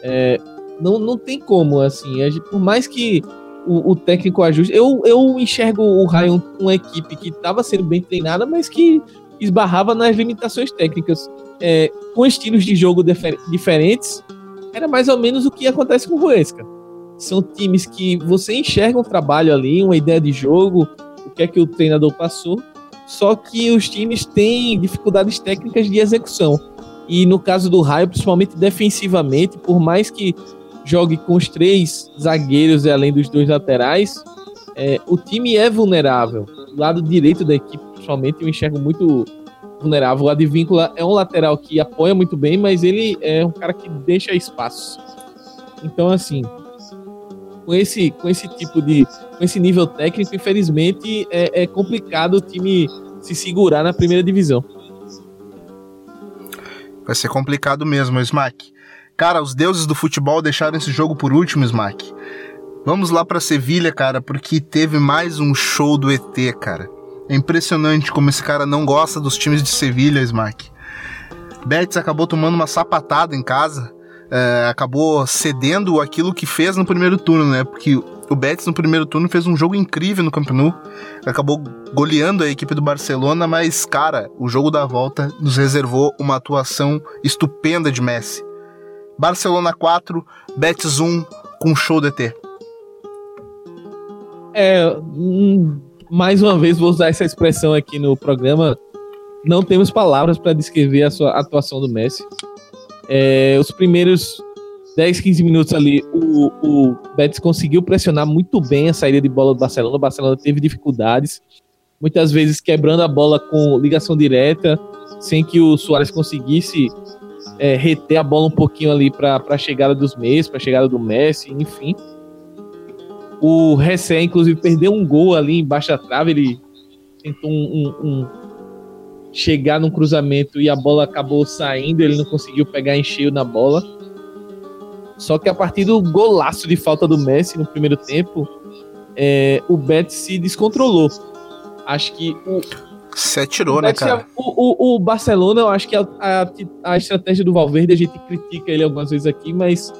É, não, não tem como, assim. Gente, por mais que o, o, técnico ajuste. Eu, eu enxergo o Rayon uma equipe que estava sendo bem treinada, mas que esbarrava nas limitações técnicas. É, com estilos de jogo diferentes, era mais ou menos o que acontece com o Ruesca. São times que você enxerga um trabalho ali, uma ideia de jogo, o que é que o treinador passou, só que os times têm dificuldades técnicas de execução. E no caso do Raio, principalmente defensivamente, por mais que jogue com os três zagueiros e além dos dois laterais, é, o time é vulnerável. O lado direito da equipe, principalmente, eu enxergo muito vulnerável. O Advíncula é um lateral que apoia muito bem, mas ele é um cara que deixa espaço. Então, assim, com esse, com esse tipo de. com esse nível técnico, infelizmente, é, é complicado o time se segurar na primeira divisão. Vai ser complicado mesmo, Smack. Cara, os deuses do futebol deixaram esse jogo por último, Smack. Vamos lá para Sevilha, cara, porque teve mais um show do ET, cara. É impressionante como esse cara não gosta dos times de Sevilha, Smack. Betis acabou tomando uma sapatada em casa, é, acabou cedendo aquilo que fez no primeiro turno, né? Porque o Betis no primeiro turno fez um jogo incrível no Camp Nou, acabou goleando a equipe do Barcelona, mas cara, o jogo da volta nos reservou uma atuação estupenda de Messi. Barcelona 4, Betis 1 com show DT. É, hum, mais uma vez vou usar essa expressão aqui no programa. Não temos palavras para descrever a sua atuação do Messi. É, os primeiros 10, 15 minutos ali, o, o Betis conseguiu pressionar muito bem a saída de bola do Barcelona. O Barcelona teve dificuldades, muitas vezes quebrando a bola com ligação direta, sem que o Soares conseguisse é, reter a bola um pouquinho ali para a chegada dos meios, para a chegada do Messi, enfim. O Ressé, inclusive, perdeu um gol ali embaixo da trave. Ele tentou um, um, um, chegar num cruzamento e a bola acabou saindo. Ele não conseguiu pegar em cheio na bola. Só que a partir do golaço de falta do Messi no primeiro tempo, é, o Betis se descontrolou. Acho que o, se atirou, né, cara? O, o, o, Barcelona, eu acho que a, a, a, estratégia do Valverde, a gente critica ele algumas vezes aqui, mas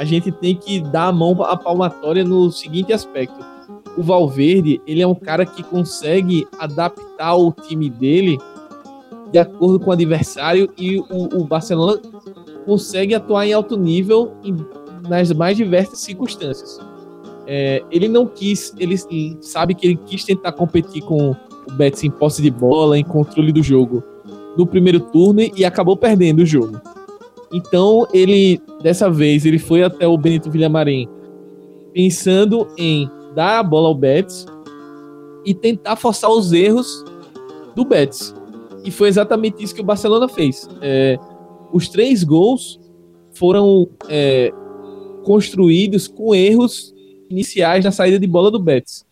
a gente tem que dar a mão à palmatória no seguinte aspecto. O Valverde, ele é um cara que consegue adaptar o time dele de acordo com o adversário e o, o Barcelona consegue atuar em alto nível em, nas mais diversas circunstâncias. É, ele não quis, ele sabe que ele quis tentar competir com o Betis em posse de bola, em controle do jogo no primeiro turno e acabou perdendo o jogo. Então ele, dessa vez, ele foi até o Benito Villamarim pensando em dar a bola ao Betis e tentar forçar os erros do Betis. E foi exatamente isso que o Barcelona fez. É, os três gols foram é, construídos com erros iniciais na saída de bola do Betis.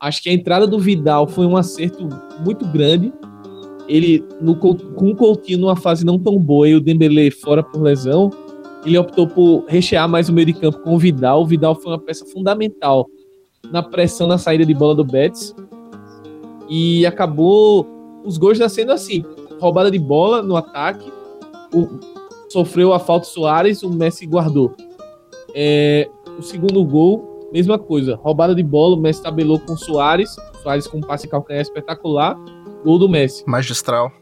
Acho que a entrada do Vidal foi um acerto muito grande. Ele, no, com o Coutinho numa fase não tão boa e o Dembélé fora por lesão, ele optou por rechear mais o meio de campo com o Vidal. O Vidal foi uma peça fundamental na pressão na saída de bola do Betis. E acabou os gols nascendo assim: roubada de bola no ataque, o, sofreu a falta Soares, o Messi guardou. É, o segundo gol Mesma coisa, roubada de bola, o Messi tabelou com o Soares, Soares com um passe calcanhar espetacular, gol do Messi. Magistral.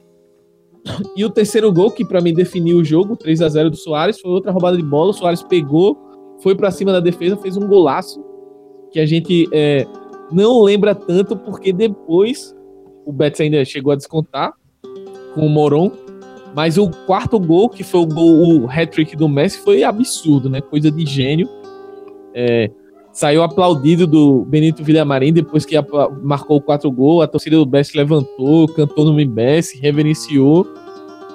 E o terceiro gol, que para mim definiu o jogo, 3 a 0 do Soares, foi outra roubada de bola, o Soares pegou, foi para cima da defesa, fez um golaço, que a gente é, não lembra tanto, porque depois o Betis ainda chegou a descontar com o Moron, mas o quarto gol, que foi o gol, o hat-trick do Messi, foi absurdo, né? Coisa de gênio. É, saiu aplaudido do Benito Villamarim depois que marcou quatro gols. A torcida do Best levantou, cantou no Best, reverenciou.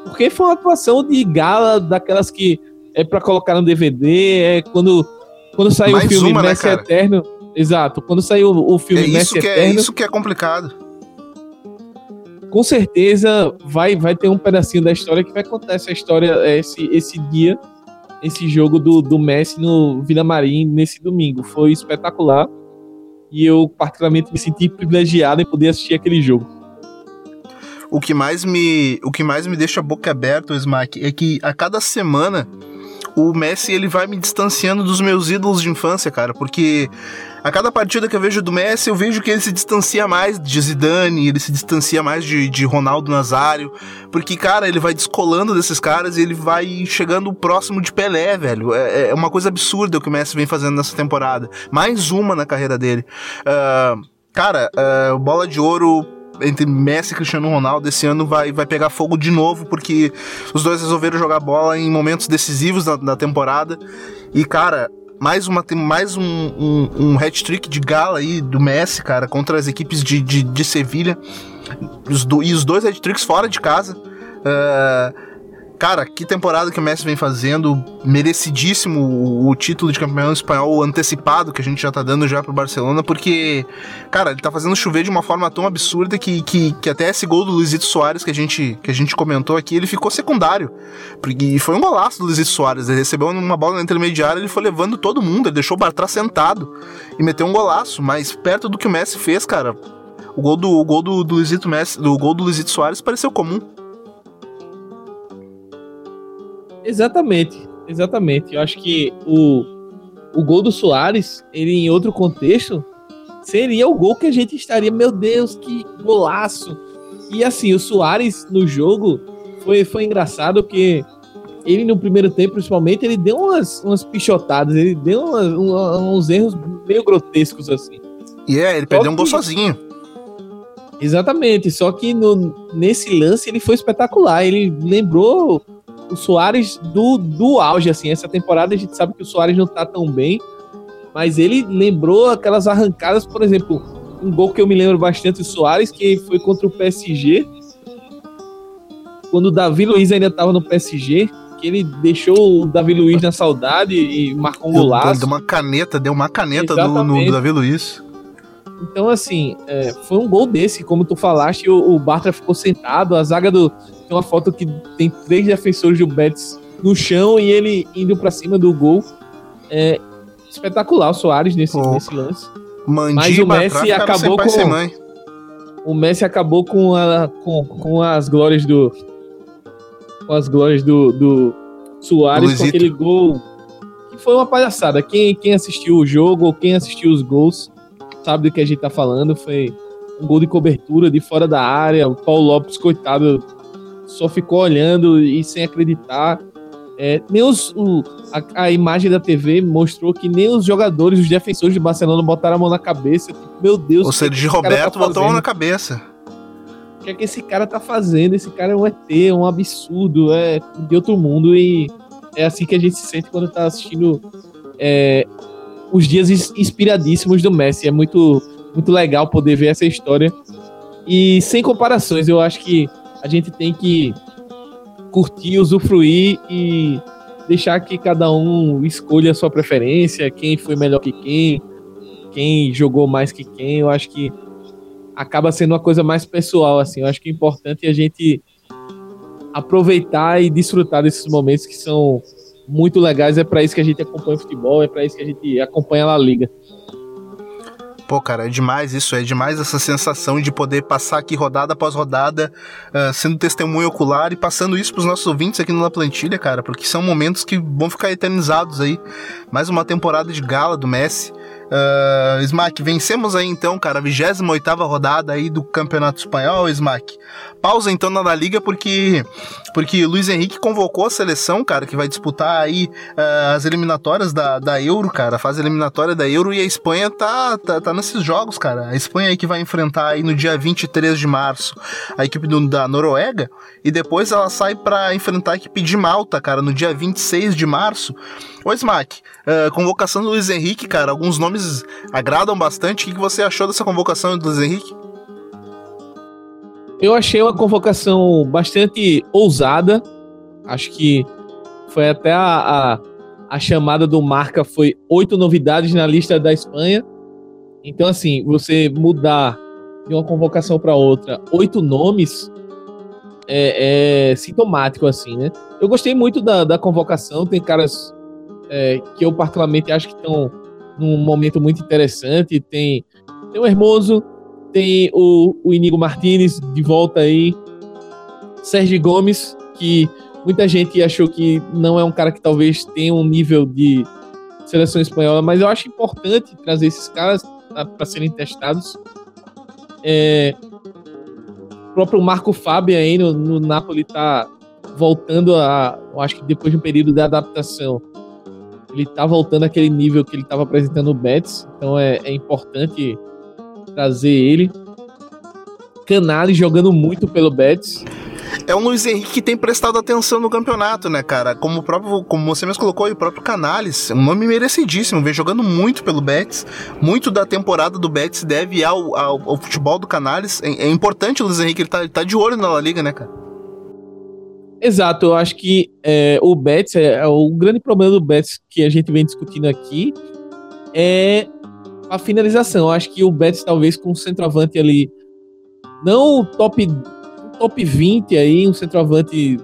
Porque foi uma atuação de gala daquelas que é para colocar no DVD, é quando quando saiu Mais o filme uma, né, Messi né, Eterno. Exato, quando saiu o filme é Messi que Eterno. É isso que é complicado. com certeza vai, vai ter um pedacinho da história que vai contar essa história, esse, esse dia, esse jogo do, do Messi no Vila Marim nesse domingo. Foi espetacular e eu particularmente me senti privilegiado em poder assistir aquele jogo. O que mais me, o que mais me deixa a boca aberta, Smack, é que a cada semana o Messi ele vai me distanciando dos meus ídolos de infância, cara, porque a cada partida que eu vejo do Messi, eu vejo que ele se distancia mais de Zidane, ele se distancia mais de, de Ronaldo Nazário, porque, cara, ele vai descolando desses caras e ele vai chegando próximo de Pelé, velho. É, é uma coisa absurda o que o Messi vem fazendo nessa temporada. Mais uma na carreira dele. Uh, cara, uh, bola de ouro entre Messi e Cristiano Ronaldo esse ano vai, vai pegar fogo de novo, porque os dois resolveram jogar bola em momentos decisivos da, da temporada. E, cara, mais, uma, mais um, um, um hat-trick de gala aí do Messi, cara, contra as equipes de, de, de Sevilha. Os e os dois hat-tricks fora de casa. Uh, Cara, que temporada que o Messi vem fazendo, merecidíssimo o, título de campeão espanhol antecipado que a gente já tá dando já pro Barcelona, porque, cara, ele tá fazendo chover de uma forma tão absurda que, que, que até esse gol do Luizito Soares que a gente, que a gente comentou aqui, ele ficou secundário. E foi um golaço do Luizito Soares, ele recebeu uma bola na intermediária, ele foi levando todo mundo, ele deixou o Bartra sentado e meteu um golaço, mas perto do que o Messi fez, cara, o gol do, o gol do, do Luizito Messi, do gol do Luizito Soares pareceu comum. Exatamente, exatamente. Eu acho que o, o gol do Soares, ele em outro contexto, seria o gol que a gente estaria, meu Deus, que golaço. E assim, o Soares no jogo foi, foi engraçado porque ele no primeiro tempo, principalmente, ele deu umas, umas pichotadas, ele deu umas, uns erros meio grotescos assim. E yeah, é, ele perdeu um gol sozinho. Exatamente, só que no, nesse lance ele foi espetacular. Ele lembrou o Soares do, do auge, assim. Essa temporada a gente sabe que o Soares não tá tão bem, mas ele lembrou aquelas arrancadas, por exemplo, um gol que eu me lembro bastante do Soares, que foi contra o PSG, quando o Davi Luiz ainda tava no PSG, que ele deixou o Davi Luiz na saudade e marcou um golaço. Deu uma caneta, deu uma caneta no, no Davi Luiz. Então, assim, é, foi um gol desse, como tu falaste, o, o Bartra ficou sentado, a zaga do. Tem uma foto que tem três defensores do Betis no chão e ele indo para cima do gol. É espetacular o Soares nesse, nesse lance. Mas o Messi acabou com. O Messi acabou com, a, com, com as glórias do. Com as glórias do, do Soares com aquele gol. Que foi uma palhaçada. Quem, quem assistiu o jogo ou quem assistiu os gols sabe do que a gente tá falando. Foi um gol de cobertura de fora da área. O Paulo Lopes, coitado, só ficou olhando e sem acreditar. É, nem os, o, a, a, imagem da TV mostrou que nem os jogadores, os defensores de Barcelona botaram a mão na cabeça. Meu Deus. O Sérgio tá Roberto tá botou a mão na cabeça. O que é que esse cara tá fazendo? Esse cara é um ET, é um absurdo, é de outro mundo e é assim que a gente se sente quando tá assistindo é, os dias inspiradíssimos do Messi. É muito, muito legal poder ver essa história. E sem comparações, eu acho que a gente tem que curtir, usufruir e deixar que cada um escolha a sua preferência, quem foi melhor que quem, quem jogou mais que quem. Eu acho que acaba sendo uma coisa mais pessoal, assim. Eu acho que é importante a gente aproveitar e desfrutar desses momentos que são muito legais. É para isso que a gente acompanha o futebol, é para isso que a gente acompanha a La Liga. Pô, cara, é demais isso, é demais essa sensação de poder passar aqui rodada após rodada, uh, sendo testemunho ocular e passando isso pros nossos ouvintes aqui no La Plantilha, cara, porque são momentos que vão ficar eternizados aí. Mais uma temporada de gala do Messi. Uh, Smack, vencemos aí então, cara, a 28 rodada aí do Campeonato Espanhol, Smack. Pausa então na Liga porque porque Luiz Henrique convocou a seleção, cara, que vai disputar aí uh, as eliminatórias da, da Euro, cara, a fase eliminatória da Euro e a Espanha tá, tá, tá nesses jogos, cara. A Espanha aí que vai enfrentar aí no dia 23 de março a equipe do, da Noruega e depois ela sai para enfrentar a equipe de Malta, cara, no dia 26 de março. Ô Smack, uh, convocação do Luiz Henrique, cara, alguns nomes agradam bastante. O que, que você achou dessa convocação do Luiz Henrique? Eu achei uma convocação bastante ousada. Acho que foi até a, a, a chamada do Marca foi oito novidades na lista da Espanha. Então, assim, você mudar de uma convocação para outra oito nomes é, é, sintomático, assim, né? Eu gostei muito da, da convocação, tem caras é, que eu particularmente acho que estão num momento muito interessante. Tem, tem o Hermoso, tem o, o Inigo Martinez de volta aí, Sérgio Gomes, que muita gente achou que não é um cara que talvez tenha um nível de seleção espanhola, mas eu acho importante trazer esses caras para serem testados. É, o próprio Marco Fábio aí no, no Napoli tá voltando a. Eu acho que depois de um período de adaptação, ele tá voltando àquele nível que ele estava apresentando no Betis, então é, é importante trazer ele. Canales jogando muito pelo Betis é um Luiz Henrique que tem prestado atenção no campeonato, né, cara? Como o próprio, como você mesmo colocou, o próprio Canales, um nome merecidíssimo, vem jogando muito pelo Betis. Muito da temporada do Betis deve ao, ao, ao futebol do Canales. É, é, importante o Luiz Henrique, ele tá, ele tá de olho na La Liga, né, cara? Exato, eu acho que é, o Betis, é, é, o grande problema do Betis que a gente vem discutindo aqui é a finalização. Eu acho que o Betis, talvez com o centroavante ali, não o top top 20 aí, um centroavante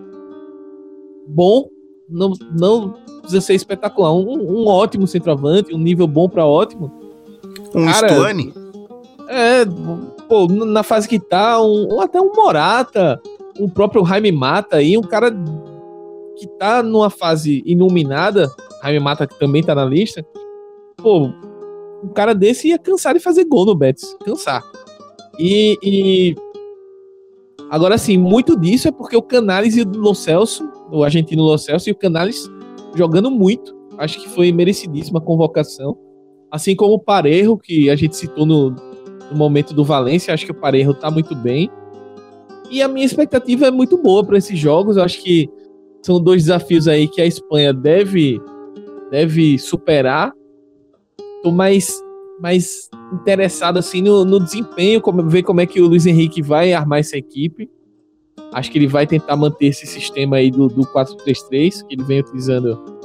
bom, não, não precisa ser espetacular, um, um ótimo centroavante, um nível bom para ótimo. Um Cara, Stuane? É, pô, na fase que tá, um, até um Morata, o próprio Jaime Mata aí, um cara que tá numa fase iluminada, Jaime Mata que também tá na lista, pô, um cara desse ia cansar de fazer gol no Betis, cansar. E, e Agora, sim, muito disso é porque o Canales e o Lo Celso, o argentino Lo Celso, e o Canales jogando muito. Acho que foi merecidíssima a convocação. Assim como o Parejo, que a gente citou no, no momento do Valência, acho que o Parejo tá muito bem. E a minha expectativa é muito boa para esses jogos. Eu acho que são dois desafios aí que a Espanha deve, deve superar. Tô mais mais interessado assim no, no desempenho, como, ver como é que o Luiz Henrique vai armar essa equipe. Acho que ele vai tentar manter esse sistema aí do, do 4-3-3 que ele vem utilizando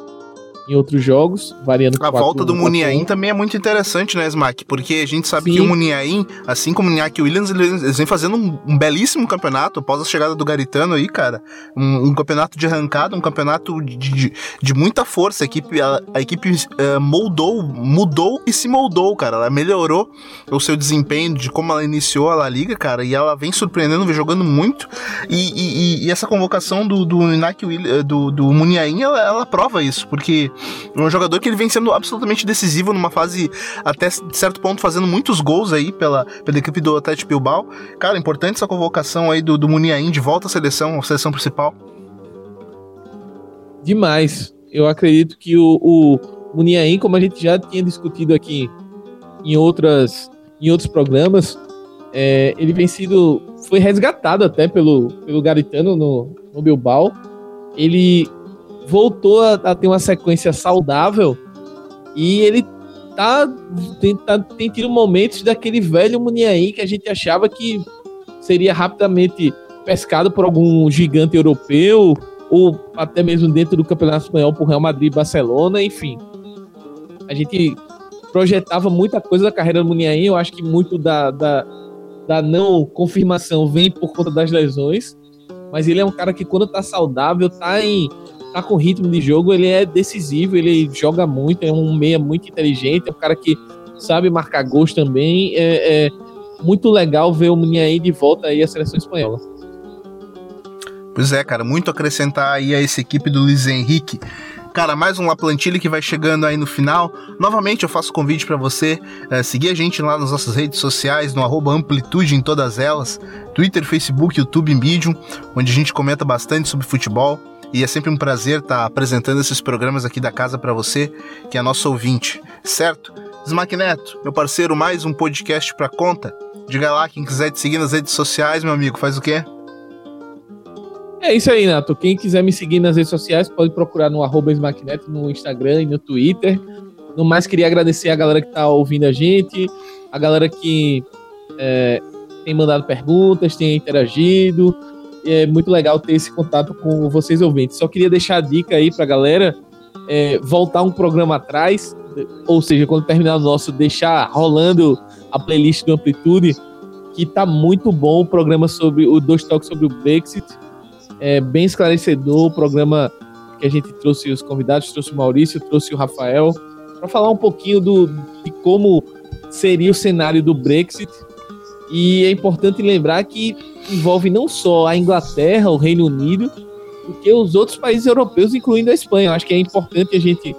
em outros jogos, variando A volta do Muniain também é muito interessante, né, Smack? Porque a gente sabe Sim. que o Muniain, assim como o Iñaki Williams, eles vêm fazendo um, um, belíssimo campeonato após a chegada do Garitano aí, cara. Um, um campeonato de arrancada, um campeonato de, de, de muita força. A equipe, a, a equipe uh, moldou, mudou e se moldou, cara. Ela melhorou o seu desempenho de como ela iniciou a La Liga, cara, e ela vem surpreendendo, vem jogando muito. E, e, e essa convocação do, do Iñaki Williams, do, do Muniain, ela, ela prova isso, porque um jogador que ele vem sendo absolutamente decisivo numa fase até certo ponto fazendo muitos gols aí pela, pela equipe do Atlético Bilbao. Cara, importante essa convocação aí do, do Muniain de volta à seleção, à seleção principal. Demais. Eu acredito que o, o Muniain, como a gente já tinha discutido aqui em outras em outros programas, é, ele vem sido foi resgatado até pelo, pelo Garitano no, no Bilbao. Ele voltou a, a, ter uma sequência saudável e ele tá tem, tá, tem tido momentos daquele velho Muniain que a gente achava que seria rapidamente pescado por algum gigante europeu ou até mesmo dentro do Campeonato Espanhol por Real Madrid, Barcelona, enfim. A gente projetava muita coisa da carreira do Muniain, eu acho que muito da, da, da não confirmação vem por conta das lesões, mas ele é um cara que quando tá saudável, tá em tá com ritmo de jogo, ele é decisivo, ele joga muito, é um meia muito inteligente, é um cara que sabe marcar gols também. É, é muito legal ver o Muniain de volta aí à seleção espanhola. Pois é, cara, muito acrescentar aí a essa equipe do Luiz Henrique. Cara, mais um La Plantilha que vai chegando aí no final. Novamente eu faço convite para você é, seguir a gente lá nas nossas redes sociais, no Amplitude em todas elas, Twitter, Facebook, YouTube Medium, onde a gente comenta bastante sobre futebol. E é sempre um prazer estar tá apresentando esses programas aqui da casa para você, que é nosso ouvinte, certo? Smack Neto, meu parceiro, mais um podcast para conta. Diga lá, quem quiser te seguir nas redes sociais, meu amigo, faz o quê? É isso aí, Nato. Quem quiser me seguir nas redes sociais pode procurar no arroba no Instagram e no Twitter. No mais, queria agradecer a galera que está ouvindo a gente, a galera que é, tem mandado perguntas, tem interagido, é muito legal ter esse contato com vocês ouvintes. Só queria deixar a dica aí pra galera é, voltar um programa atrás, ou seja, quando terminar o nosso, deixar rolando a playlist do Amplitude que tá muito bom o programa sobre o dois toques sobre o Brexit. É bem esclarecedor o programa que a gente trouxe os convidados, trouxe o Maurício, trouxe o Rafael, para falar um pouquinho do, de como seria o cenário do Brexit. E é importante lembrar que envolve não só a Inglaterra, o Reino Unido, porque os outros países europeus, incluindo a Espanha. Eu acho que é importante a gente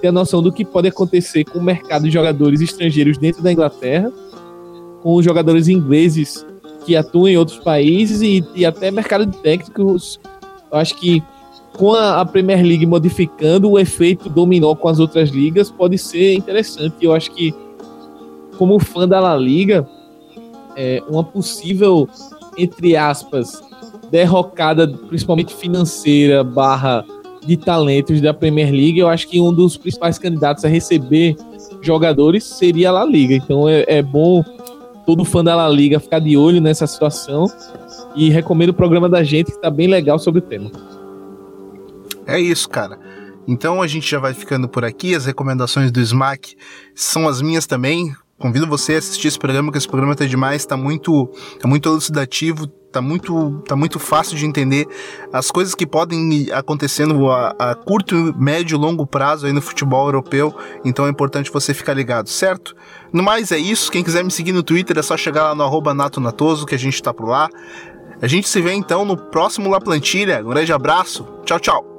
ter a noção do que pode acontecer com o mercado de jogadores estrangeiros dentro da Inglaterra com os jogadores ingleses que atuam em outros países e, e até mercado de técnicos. Eu acho que com a, a, Premier League modificando, o efeito dominó com as outras ligas pode ser interessante. Eu acho que, como fã da La Liga, é, uma possível, entre aspas, derrocada, principalmente financeira, barra de talentos da Premier League, eu acho que um dos principais candidatos a receber jogadores seria a La Liga. Então é, é bom todo fã da La Liga ficar de olho nessa situação e recomendo o programa da gente que está bem legal sobre o tema. É isso, cara. Então a gente já vai ficando por aqui. As recomendações do Smack são as minhas também. Convido você a assistir esse programa, que esse programa tá demais, tá muito, tá muito elucidativo, tá muito, tá muito fácil de entender as coisas que podem acontecendo a, a curto, médio, longo prazo aí no futebol europeu. Então é importante você ficar ligado, certo? No mais é isso. Quem quiser me seguir no Twitter é só chegar lá no natonatoso, que a gente tá por lá. A gente se vê então no próximo La Plantilha. Um grande abraço. Tchau, tchau.